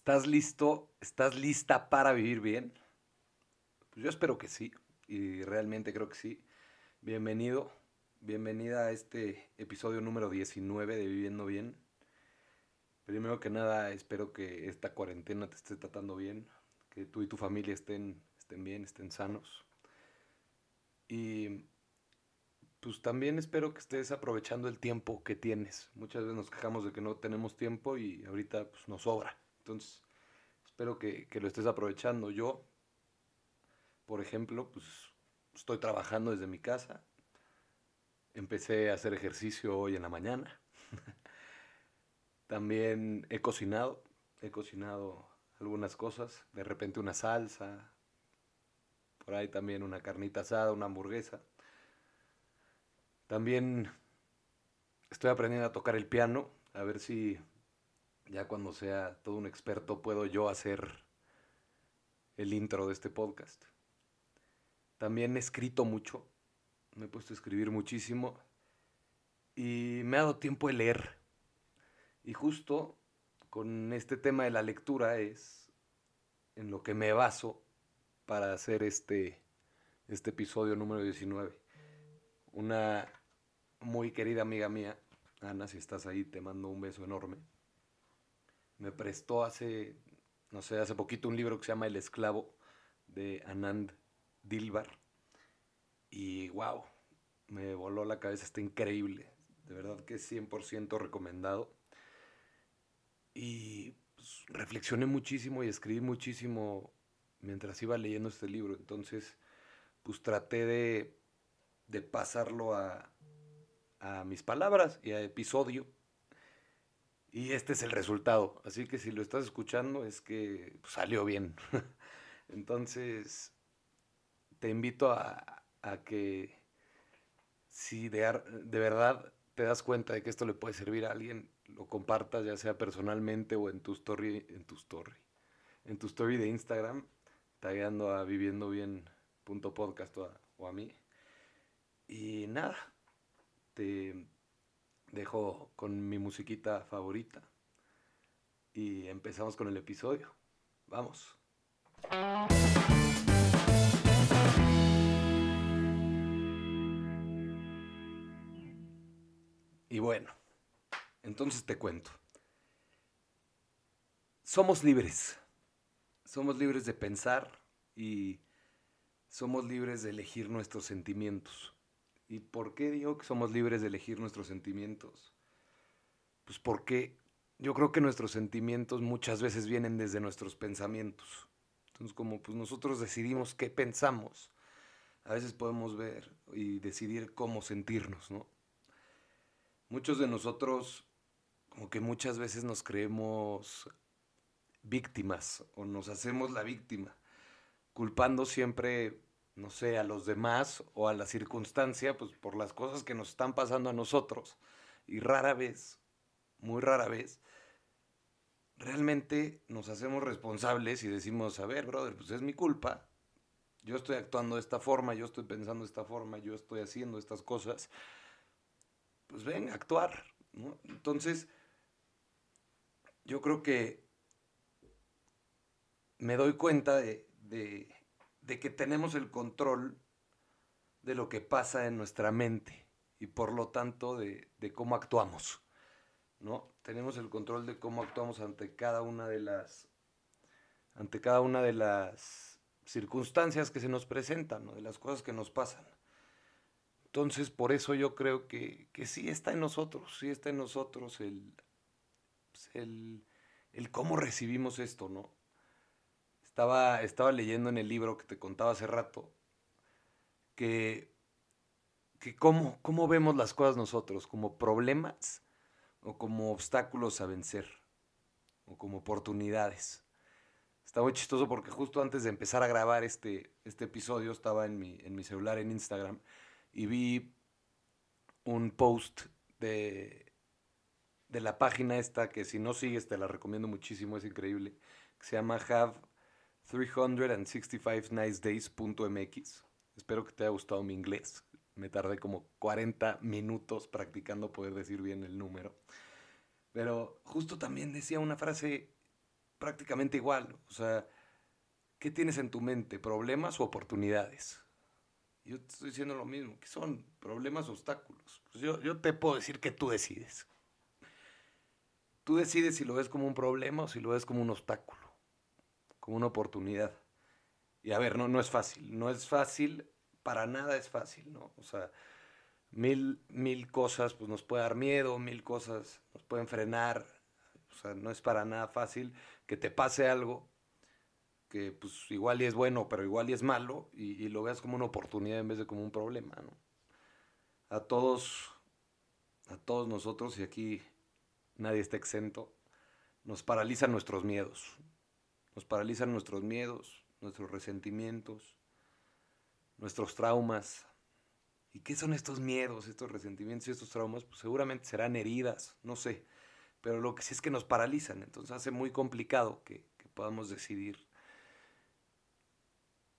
¿Estás listo? ¿Estás lista para vivir bien? Pues yo espero que sí, y realmente creo que sí. Bienvenido, bienvenida a este episodio número 19 de Viviendo Bien. Primero que nada, espero que esta cuarentena te esté tratando bien, que tú y tu familia estén, estén bien, estén sanos. Y pues también espero que estés aprovechando el tiempo que tienes. Muchas veces nos quejamos de que no tenemos tiempo y ahorita pues, nos sobra. Entonces, espero que, que lo estés aprovechando. Yo, por ejemplo, pues estoy trabajando desde mi casa. Empecé a hacer ejercicio hoy en la mañana. También he cocinado. He cocinado algunas cosas. De repente una salsa. Por ahí también una carnita asada, una hamburguesa. También estoy aprendiendo a tocar el piano, a ver si ya cuando sea todo un experto puedo yo hacer el intro de este podcast. También he escrito mucho, me he puesto a escribir muchísimo y me ha dado tiempo de leer. Y justo con este tema de la lectura es en lo que me baso para hacer este, este episodio número 19. Una muy querida amiga mía, Ana, si estás ahí, te mando un beso enorme. Me prestó hace, no sé, hace poquito un libro que se llama El esclavo de Anand Dilbar. Y wow, me voló la cabeza, está increíble. De verdad que es 100% recomendado. Y pues, reflexioné muchísimo y escribí muchísimo mientras iba leyendo este libro. Entonces, pues traté de, de pasarlo a, a mis palabras y a episodio. Y este es el resultado. Así que si lo estás escuchando es que salió bien. Entonces, te invito a, que si de, de, verdad te das cuenta de que esto le puede servir a alguien, lo compartas ya sea personalmente o en tu story, en tu story, en tu story de Instagram, tagueando a viviendo bien o a mí. Y nada, te dejo con mi musiquita favorita y empezamos con el episodio. Vamos. Y bueno, entonces te cuento. Somos libres. Somos libres de pensar y somos libres de elegir nuestros sentimientos. ¿Y por qué digo que somos libres de elegir nuestros sentimientos? Pues porque yo creo que nuestros sentimientos muchas veces vienen desde nuestros pensamientos. Entonces, como pues nosotros decidimos qué pensamos, a veces podemos ver y decidir cómo sentirnos, ¿no? Muchos de nosotros, como que muchas veces nos creemos víctimas o nos hacemos la víctima, culpando siempre no sé, a los demás o a la circunstancia, pues por las cosas que nos están pasando a nosotros. Y rara vez, muy rara vez, realmente nos hacemos responsables y decimos, a ver, brother, pues es mi culpa. Yo estoy actuando de esta forma, yo estoy pensando de esta forma, yo estoy haciendo estas cosas. Pues ven, actuar. Entonces, yo creo que me doy cuenta de, de de que tenemos el control de lo que pasa en nuestra mente y por lo tanto de, cómo actuamos. ¿no? Tenemos el control de cómo actuamos ante cada una de las ante cada una de las circunstancias que se nos presentan, de las cosas que nos pasan. Entonces, por eso yo creo que, que sí está en nosotros, sí está en nosotros el, el, el cómo recibimos esto, ¿no? Estaba, estaba leyendo en el libro que te contaba hace rato que, que cómo, cómo vemos las cosas nosotros, como problemas o como obstáculos a vencer o como oportunidades. Está muy chistoso porque justo antes de empezar a grabar este, este episodio estaba en mi, en mi celular en Instagram y vi un post de, de la página esta que si no sigues te la recomiendo muchísimo, es increíble, que se llama Have 365nicedays.mx. Espero que te haya gustado mi inglés. Me tardé como 40 minutos practicando poder decir bien el número. Pero justo también decía una frase prácticamente igual. O sea, ¿qué tienes en tu mente? ¿Problemas o oportunidades? Yo te estoy diciendo lo mismo, que son problemas o obstáculos. Pues yo, yo te puedo decir que tú decides. Tú decides si lo ves como un problema o si lo ves como un obstáculo, como una oportunidad. Y a ver, no, no es fácil, no es fácil, para nada es fácil, ¿no? O sea, mil, mil cosas pues nos puede dar miedo, mil cosas nos pueden frenar, o sea, no es para nada fácil que te pase algo que pues igual y es bueno, pero igual y es malo, y, lo veas como una oportunidad en vez de como un problema, ¿no? A todos, a todos nosotros, y aquí nadie está exento, nos paralizan nuestros miedos, nos paralizan nuestros miedos, nuestros resentimientos, nuestros traumas. ¿Y qué son estos miedos, estos resentimientos y estos traumas? Pues seguramente serán heridas, no sé. Pero lo que sí es que nos paralizan, entonces hace muy complicado que, que podamos decidir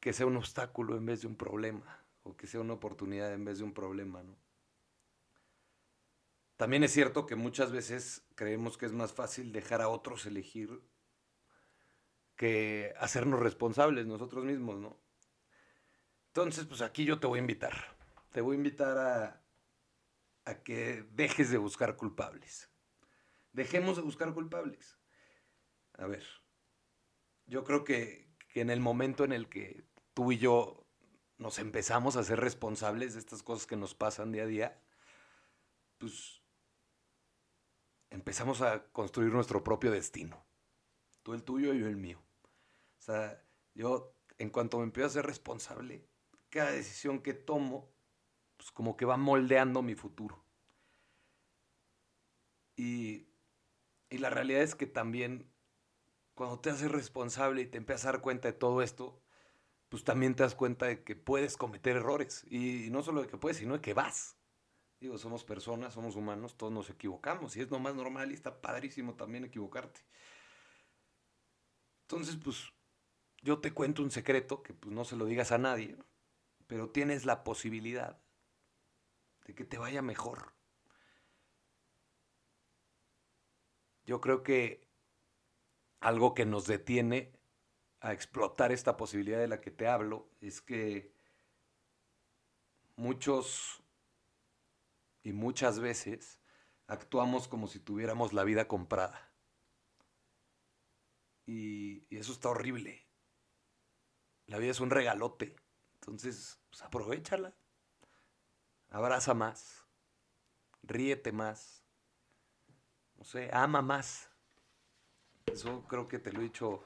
que sea un obstáculo en vez de un problema, o que sea una oportunidad en vez de un problema, ¿no? También es cierto que muchas veces creemos que es más fácil dejar a otros elegir que hacernos responsables nosotros mismos, ¿no? Entonces, pues aquí yo te voy a invitar. Te voy a invitar a, que dejes de buscar culpables. Dejemos de buscar culpables. A ver, yo creo que en el momento en el que tú y yo nos empezamos a ser responsables de estas cosas que nos pasan día a día, pues empezamos a construir nuestro propio destino. Tú el tuyo y yo el mío. O sea, yo en cuanto me empiezo a ser responsable, cada decisión que tomo, pues como que va moldeando mi futuro. Y, y la realidad es que también cuando te haces responsable y te empiezas a dar cuenta de todo esto, pues también te das cuenta de que puedes cometer errores. Y no solo de que puedes, sino de que vas. Digo, somos personas, somos humanos, todos nos equivocamos. Y es lo más normal y está padrísimo también equivocarte. Entonces, pues, yo te cuento un secreto que pues no se lo digas a nadie, pero tienes la posibilidad de que te vaya mejor. Yo creo que algo que nos detiene a explotar esta posibilidad de la que te hablo es que muchos y muchas veces actuamos como si tuviéramos la vida comprada. Y, y eso está horrible. La vida es un regalote. Entonces, pues aprovechala. Abraza más. Ríete más. No sé, ama más. Eso creo que te lo he dicho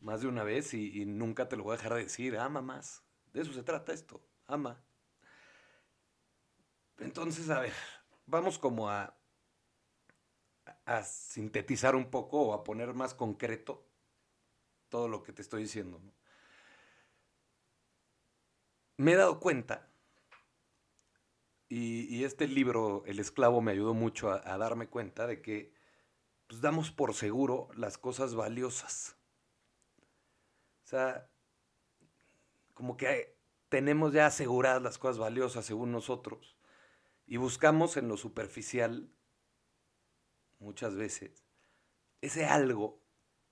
más de una vez y, nunca te lo voy a dejar de decir. Ama más. De eso se trata esto. Ama. Entonces, a ver, vamos como a, a sintetizar un poco o a poner más concreto todo lo que te estoy diciendo. ¿no? Me he dado cuenta, y, este libro, El esclavo, me ayudó mucho a, a darme cuenta de que pues, damos por seguro las cosas valiosas. O sea, como que tenemos ya aseguradas las cosas valiosas según nosotros y buscamos en lo superficial muchas veces ese algo,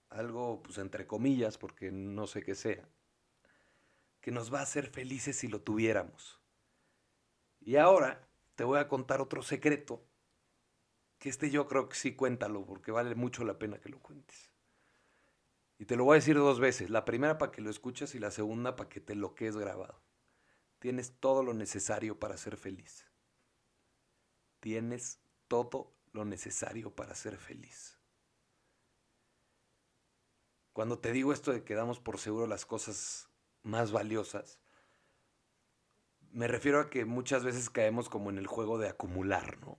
algo pues entre comillas, porque no sé qué sea, que nos va a hacer felices si lo tuviéramos. Y ahora te voy a contar otro secreto, que este yo creo que sí cuéntalo, porque vale mucho la pena que lo cuentes. Y te lo voy a decir dos veces, la primera para que lo escuches y la segunda para que te lo quedes grabado. Tienes todo lo necesario para ser feliz. Tienes todo lo necesario para ser feliz. Cuando te digo esto de que damos por seguro las cosas más valiosas, me refiero a que muchas veces caemos como en el juego de acumular, ¿no?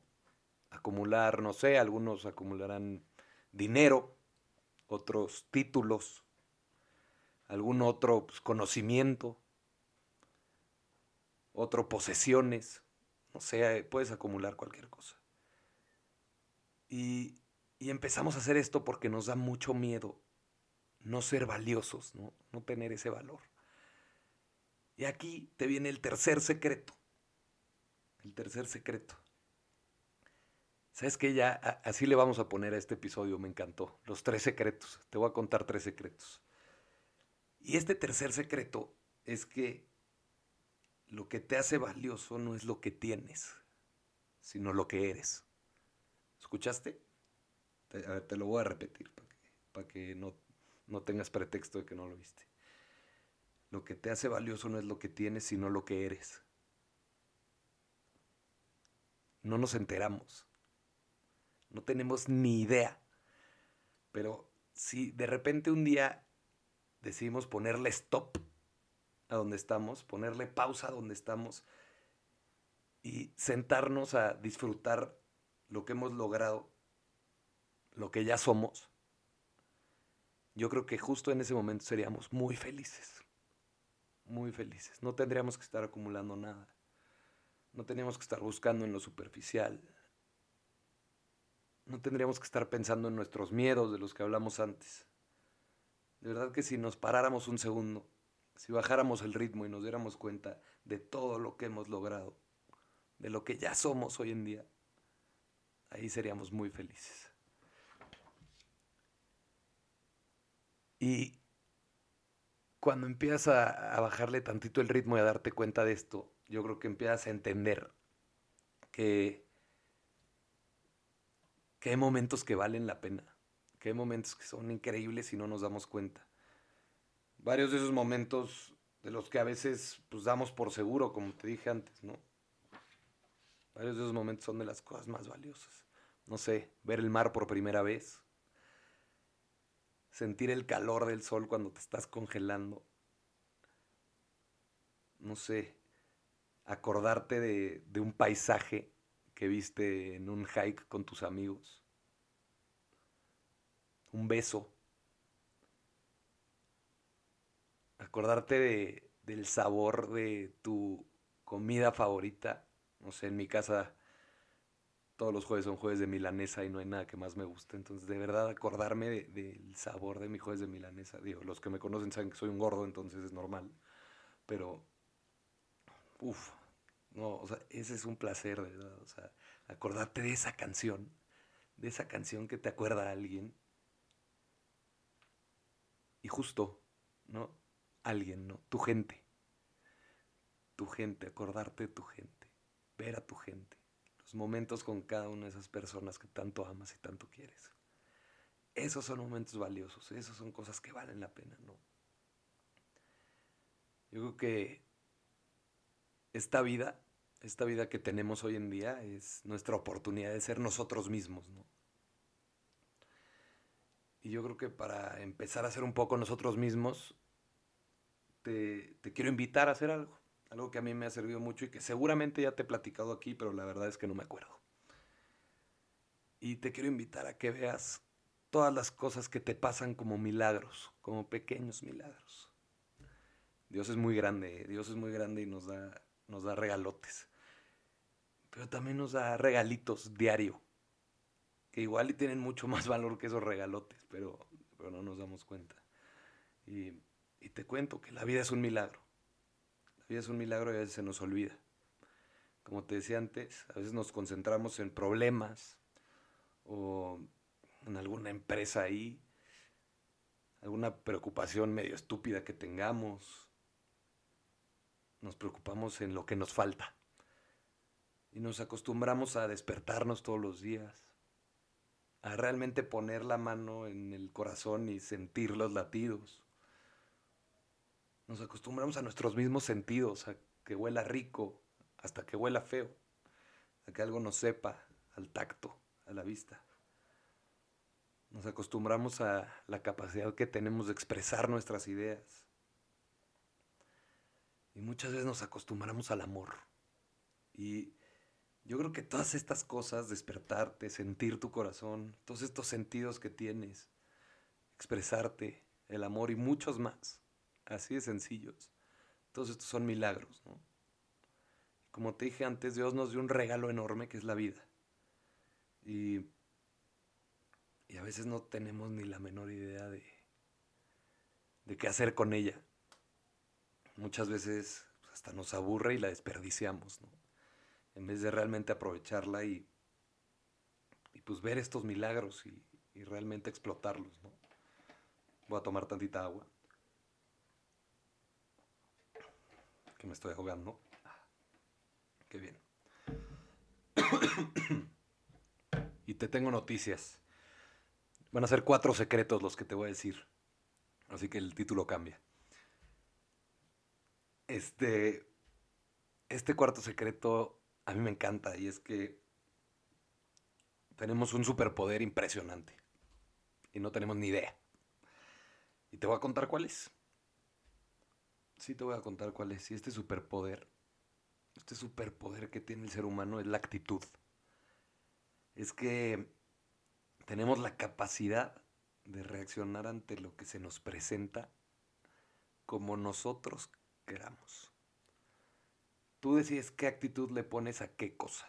Acumular, no sé, algunos acumularán dinero, otros títulos, algún otro pues, conocimiento, otro posesiones, no sé, puedes acumular cualquier cosa. Y, y, empezamos a hacer esto porque nos da mucho miedo no ser valiosos, ¿no? no tener ese valor. Y aquí te viene el tercer secreto. El tercer secreto. ¿Sabes qué? Ya así le vamos a poner a este episodio, me encantó. Los tres secretos. Te voy a contar tres secretos. Y este tercer secreto es que lo que te hace valioso no es lo que tienes, sino lo que eres. ¿Escuchaste? Te, a ver, te lo voy a repetir para que, para que no, no tengas pretexto de que no lo viste. Lo que te hace valioso no es lo que tienes, sino lo que eres. No nos enteramos no tenemos ni idea. Pero si de repente un día decidimos ponerle stop a donde estamos, ponerle pausa a donde estamos y sentarnos a disfrutar lo que hemos logrado, lo que ya somos, yo creo que justo en ese momento seríamos muy felices. Muy felices. No tendríamos que estar acumulando nada. No tendríamos que estar buscando en lo superficial, no tendríamos que estar pensando en nuestros miedos de los que hablamos antes. De verdad que si nos paráramos un segundo, si bajáramos el ritmo y nos diéramos cuenta de todo lo que hemos logrado, de lo que ya somos hoy en día, ahí seríamos muy felices. Y cuando empiezas a, bajarle tantito el ritmo y a darte cuenta de esto, yo creo que empiezas a entender que que hay momentos que valen la pena, que hay momentos que son increíbles y no nos damos cuenta. Varios de esos momentos de los que a veces pues damos por seguro, como te dije antes, ¿no? Varios de esos momentos son de las cosas más valiosas. No sé, ver el mar por primera vez, sentir el calor del sol cuando te estás congelando. No sé, acordarte de, un paisaje que viste en un hike con tus amigos. Un beso. Acordarte de, del sabor de tu comida favorita. No sé, en mi casa todos los jueves son jueves de milanesa y no hay nada que más me guste. Entonces, de verdad, acordarme del sabor de mi jueves de milanesa. Digo, los que me conocen saben que soy un gordo, entonces es normal. Pero, uff, no, o sea, ese es un placer, de verdad. O sea, acordarte de esa canción, de esa canción que te acuerda a alguien. Y justo, ¿no? Alguien, ¿no? Tu gente. Tu gente, acordarte de tu gente. Ver a tu gente. Momentos con cada una de esas personas que tanto amas y tanto quieres. Esos son momentos valiosos, esos son cosas que valen la pena, ¿no? Yo creo que esta vida esta vida que tenemos hoy en día es nuestra oportunidad de ser nosotros mismos, ¿no? Y yo creo que para empezar a ser un poco nosotros mismos, te, quiero invitar a hacer algo. Algo que a mí me ha servido mucho y que seguramente ya te he platicado aquí, pero la verdad es que no me acuerdo. Y te quiero invitar a que veas todas las cosas que te pasan como milagros, como pequeños milagros. Dios es muy grande, Dios es muy grande y nos da, nos da regalotes pero también nos da regalitos diario, que igual y tienen mucho más valor que esos regalotes, pero, pero no nos damos cuenta. Y, y te cuento que la vida es un milagro. La vida es un milagro y a veces se nos olvida. Como te decía antes, a veces nos concentramos en problemas o en alguna empresa ahí, alguna preocupación medio estúpida que tengamos. Nos preocupamos en lo que nos falta y nos acostumbramos a despertarnos todos los días, a realmente poner la mano en el corazón y sentir los latidos. Nos acostumbramos a nuestros mismos sentidos, a que huela rico, hasta que huela feo, a que algo nos sepa, al tacto, a la vista. Nos acostumbramos a la capacidad que tenemos de expresar nuestras ideas. Y muchas veces nos acostumbramos al amor. Y yo creo que todas estas cosas, despertarte, sentir tu corazón, todos estos sentidos que tienes, expresarte, el amor y muchos más, así de sencillos, todos estos son milagros, ¿no? Como te dije antes, Dios nos dio un regalo enorme que es la vida. Y, y a veces no tenemos ni la menor idea de, de qué hacer con ella. Muchas veces hasta nos aburre y la desperdiciamos, ¿no? en vez de realmente aprovecharla y, pues ver estos milagros y, y realmente explotarlos, ¿no? Voy a tomar tantita agua. Que me estoy ahogando. Qué bien. y te tengo noticias. Van a ser cuatro secretos los que te voy a decir. Así que el título cambia. Este, este cuarto secreto a mí me encanta y es que tenemos un superpoder impresionante y no tenemos ni idea. Y te voy a contar cuál es. Sí, te voy a contar cuál es. Y este superpoder, este superpoder que tiene el ser humano es la actitud. Es que tenemos la capacidad de reaccionar ante lo que se nos presenta como nosotros queramos. Tú decides qué actitud le pones a qué cosa.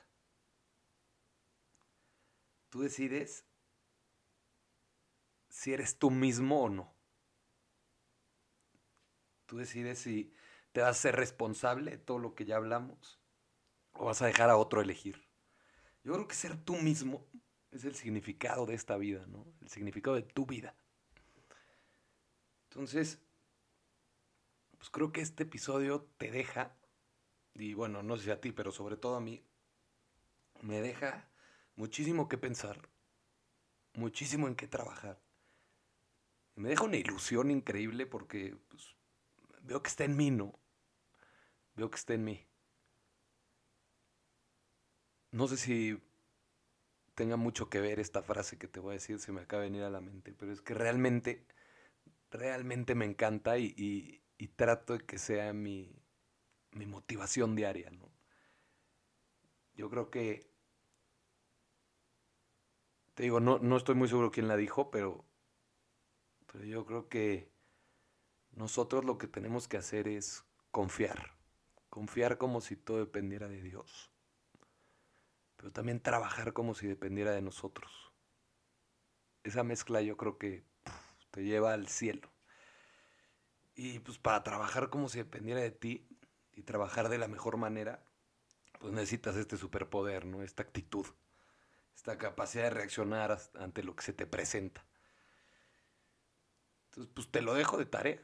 Tú decides si eres tú mismo o no. Tú decides si te vas a ser responsable de todo lo que ya hablamos o vas a dejar a otro elegir. Yo creo que ser tú mismo es el significado de esta vida, ¿no? El significado de tu vida. Entonces, pues creo que este episodio te deja, y bueno, no sé si a ti, pero sobre todo a mí, me deja muchísimo que pensar, muchísimo en qué trabajar. Me deja una ilusión increíble porque pues, veo que está en mí, ¿no? Veo que está en mí. No sé si tenga mucho que ver esta frase que te voy a decir, se me acaba de venir a la mente, pero es que realmente, realmente me encanta y, trato de que sea mi, mi motivación diaria, ¿no? Yo creo que, te digo, no, no estoy muy seguro quién la dijo, pero, pero yo creo que nosotros lo que tenemos que hacer es confiar, confiar como si todo dependiera de Dios pero también trabajar como si dependiera de nosotros. Esa mezcla yo creo que te lleva al cielo. Y pues para trabajar como si dependiera de ti y trabajar de la mejor manera, pues necesitas este superpoder, ¿no? Esta actitud, esta capacidad de reaccionar ante lo que se te presenta. Entonces, pues te lo dejo de tarea.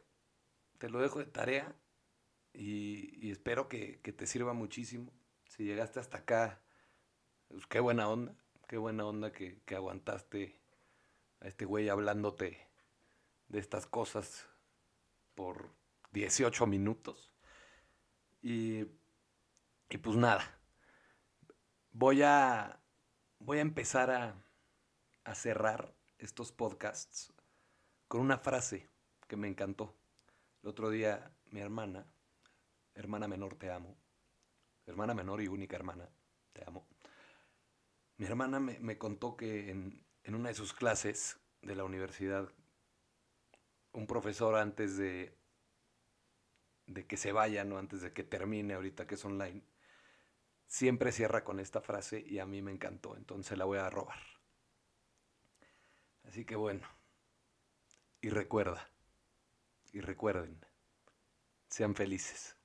Te lo dejo de tarea y, espero que, te sirva muchísimo. Si llegaste hasta acá pues qué buena onda, qué buena onda que, aguantaste a este güey hablándote de estas cosas por 18 minutos. Y, y pues nada, voy a, voy a empezar a cerrar estos podcasts con una frase que me encantó. El otro día mi hermana, hermana menor te amo, hermana menor y única hermana, te amo. Mi hermana me, contó que en, una de sus clases de la universidad, un profesor antes de, de que se vaya, ¿no? antes de que termine ahorita que es online, siempre cierra con esta frase y a mí me encantó, entonces la voy a robar. Así que bueno, y recuerda, y recuerden, sean felices.